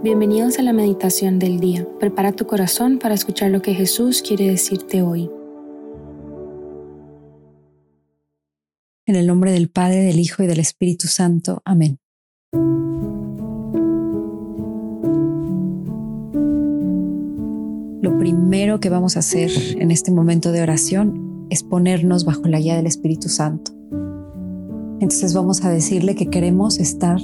Bienvenidos a la meditación del día. Prepara tu corazón para escuchar lo que Jesús quiere decirte hoy. En el nombre del Padre, del Hijo y del Espíritu Santo. Amén. Lo primero que vamos a hacer en este momento de oración es ponernos bajo la guía del Espíritu Santo. Entonces vamos a decirle que queremos estar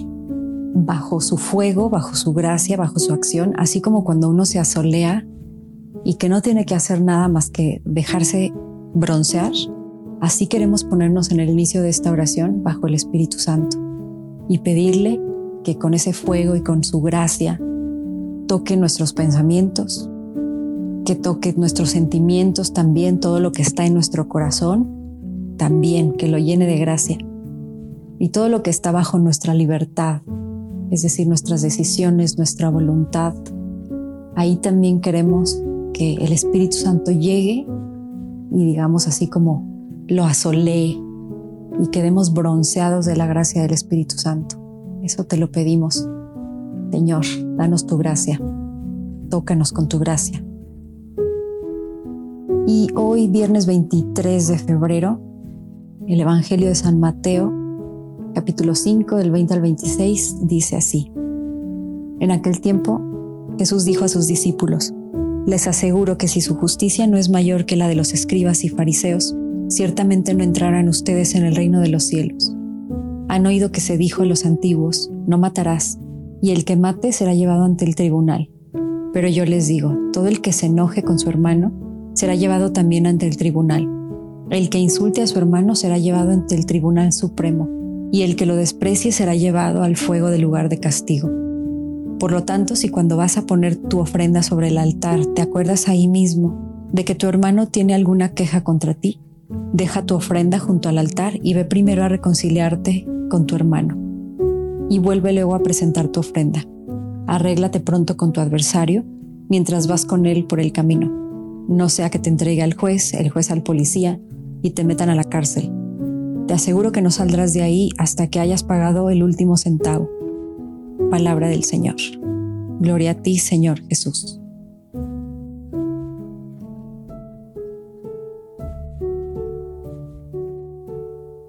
bajo su fuego, bajo su gracia, bajo su acción, así como cuando uno se asolea y que no tiene que hacer nada más que dejarse broncear, así queremos ponernos en el inicio de esta oración bajo el Espíritu Santo y pedirle que con ese fuego y con su gracia toque nuestros pensamientos, que toque nuestros sentimientos también, todo lo que está en nuestro corazón, también que lo llene de gracia y todo lo que está bajo nuestra libertad, es decir, nuestras decisiones, nuestra voluntad. Ahí también queremos que el Espíritu Santo llegue y digamos así como lo asolee y quedemos bronceados de la gracia del Espíritu Santo. Eso te lo pedimos. Señor, danos tu gracia. Tócanos con tu gracia. Y hoy, viernes 23 de febrero, el Evangelio de San Mateo capítulo 5 del 20 al 26 dice así. En aquel tiempo Jesús dijo a sus discípulos, les aseguro que si su justicia no es mayor que la de los escribas y fariseos, ciertamente no entrarán ustedes en el reino de los cielos. Han oído que se dijo a los antiguos, no matarás, y el que mate será llevado ante el tribunal. Pero yo les digo, todo el que se enoje con su hermano será llevado también ante el tribunal. El que insulte a su hermano será llevado ante el tribunal supremo y el que lo desprecie será llevado al fuego del lugar de castigo. Por lo tanto, si cuando vas a poner tu ofrenda sobre el altar te acuerdas ahí mismo de que tu hermano tiene alguna queja contra ti, deja tu ofrenda junto al altar y ve primero a reconciliarte con tu hermano. Y vuelve luego a presentar tu ofrenda. Arréglate pronto con tu adversario mientras vas con él por el camino. No sea que te entregue al juez, el juez al policía y te metan a la cárcel te aseguro que no saldrás de ahí hasta que hayas pagado el último centavo. Palabra del Señor. Gloria a ti, Señor Jesús.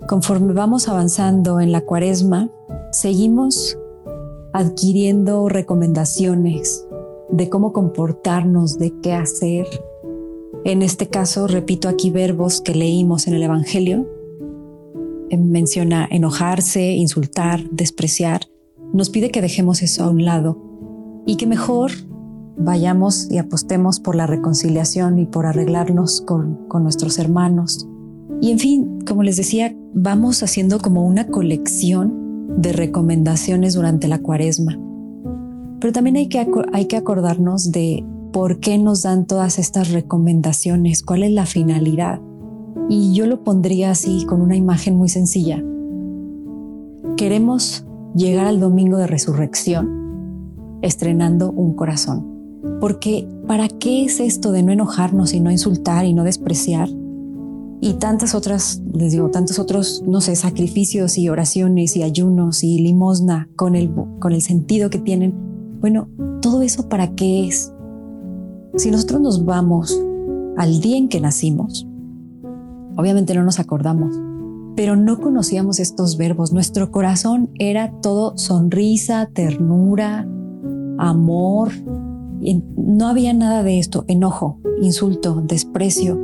Conforme vamos avanzando en la cuaresma, seguimos adquiriendo recomendaciones de cómo comportarnos, de qué hacer. En este caso, repito aquí verbos que leímos en el Evangelio, menciona enojarse, insultar, despreciar, nos pide que dejemos eso a un lado y que mejor vayamos y apostemos por la reconciliación y por arreglarnos con, con nuestros hermanos. Y en fin, como les decía, vamos haciendo como una colección de recomendaciones durante la cuaresma. Pero también hay que, hay que acordarnos de por qué nos dan todas estas recomendaciones, cuál es la finalidad. Y yo lo pondría así con una imagen muy sencilla. Queremos llegar al domingo de resurrección estrenando un corazón. Porque ¿para qué es esto de no enojarnos y no insultar y no despreciar? Y tantas otras, les digo, tantos otros, no sé, sacrificios y oraciones y ayunos y limosna con el, con el sentido que tienen. Bueno, todo eso para qué es? Si nosotros nos vamos al día en que nacimos, Obviamente no nos acordamos, pero no conocíamos estos verbos. Nuestro corazón era todo sonrisa, ternura, amor. No había nada de esto, enojo, insulto, desprecio.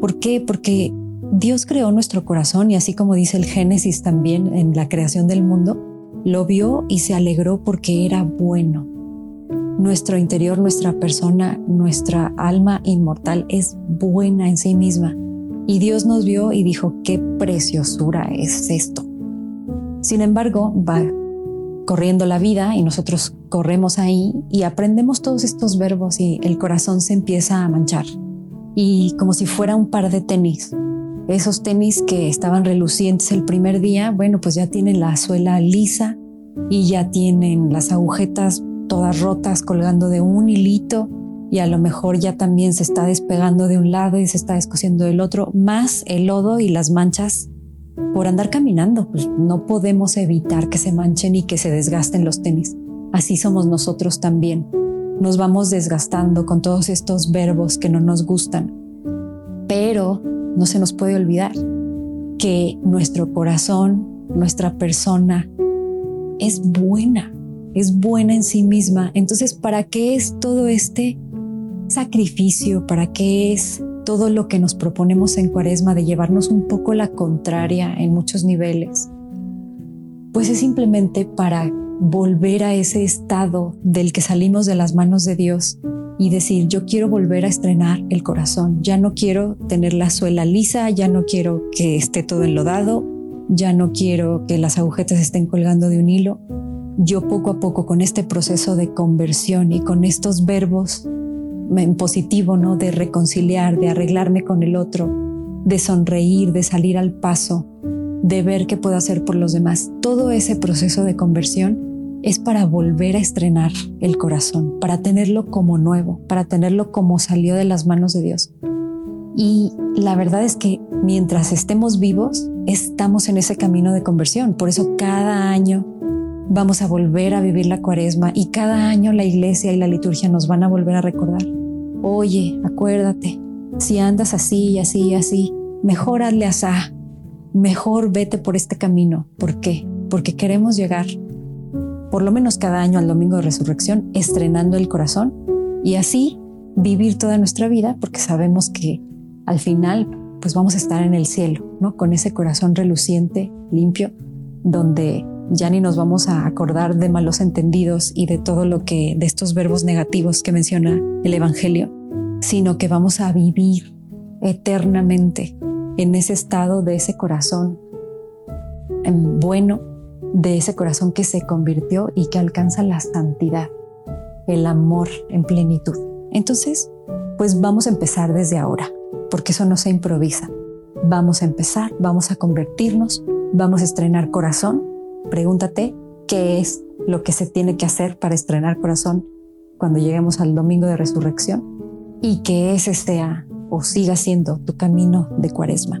¿Por qué? Porque Dios creó nuestro corazón y así como dice el Génesis también en la creación del mundo, lo vio y se alegró porque era bueno. Nuestro interior, nuestra persona, nuestra alma inmortal es buena en sí misma y Dios nos vio y dijo, qué preciosura es esto. Sin embargo, va corriendo la vida y nosotros corremos ahí y aprendemos todos estos verbos y el corazón se empieza a manchar. Y como si fuera un par de tenis. Esos tenis que estaban relucientes el primer día, bueno, pues ya tienen la suela lisa y ya tienen las agujetas todas rotas colgando de un hilito y a lo mejor ya también se está despegando de un lado y se está descosiendo del otro, más el lodo y las manchas por andar caminando. Pues no podemos evitar que se manchen y que se desgasten los tenis. así somos nosotros también. Nos vamos desgastando con todos estos verbos que no nos gustan, pero no se nos puede olvidar que nuestro corazón, nuestra persona, es buena, es buena en sí misma. Entonces, ¿para qué es todo este sacrificio? ¿Para qué es todo lo que nos proponemos en cuaresma de llevarnos un poco la contraria en muchos niveles? Pues es simplemente para volver a ese estado del que salimos de las manos de Dios y decir, yo quiero volver a estrenar el corazón, ya no quiero tener la suela lisa, ya no quiero que esté todo enlodado, ya no quiero que las agujetas estén colgando de un hilo. Yo poco a poco con este proceso de conversión y con estos verbos en positivo, ¿no? De reconciliar, de arreglarme con el otro, de sonreír, de salir al paso, de ver qué puedo hacer por los demás. Todo ese proceso de conversión es para volver a estrenar el corazón, para tenerlo como nuevo, para tenerlo como salió de las manos de Dios. Y la verdad es que mientras estemos vivos, estamos en ese camino de conversión. Por eso cada año vamos a volver a vivir la cuaresma y cada año la iglesia y la liturgia nos van a volver a recordar. Oye, acuérdate, si andas así y así y así, mejor hazle asá, mejor vete por este camino. ¿Por qué? Porque queremos llegar por lo menos cada año al domingo de resurrección, estrenando el corazón y así vivir toda nuestra vida porque sabemos que al final pues vamos a estar en el cielo, ¿no? Con ese corazón reluciente, limpio, donde ya ni nos vamos a acordar de malos entendidos y de todo lo que, de estos verbos negativos que menciona el Evangelio, sino que vamos a vivir eternamente en ese estado de ese corazón en bueno, de ese corazón que se convirtió y que alcanza la santidad, el amor en plenitud. Entonces, pues vamos a empezar desde ahora, porque eso no se improvisa. Vamos a empezar, vamos a convertirnos, vamos a estrenar corazón. Pregúntate qué es lo que se tiene que hacer para estrenar corazón cuando lleguemos al domingo de resurrección y que ese sea o siga siendo tu camino de cuaresma.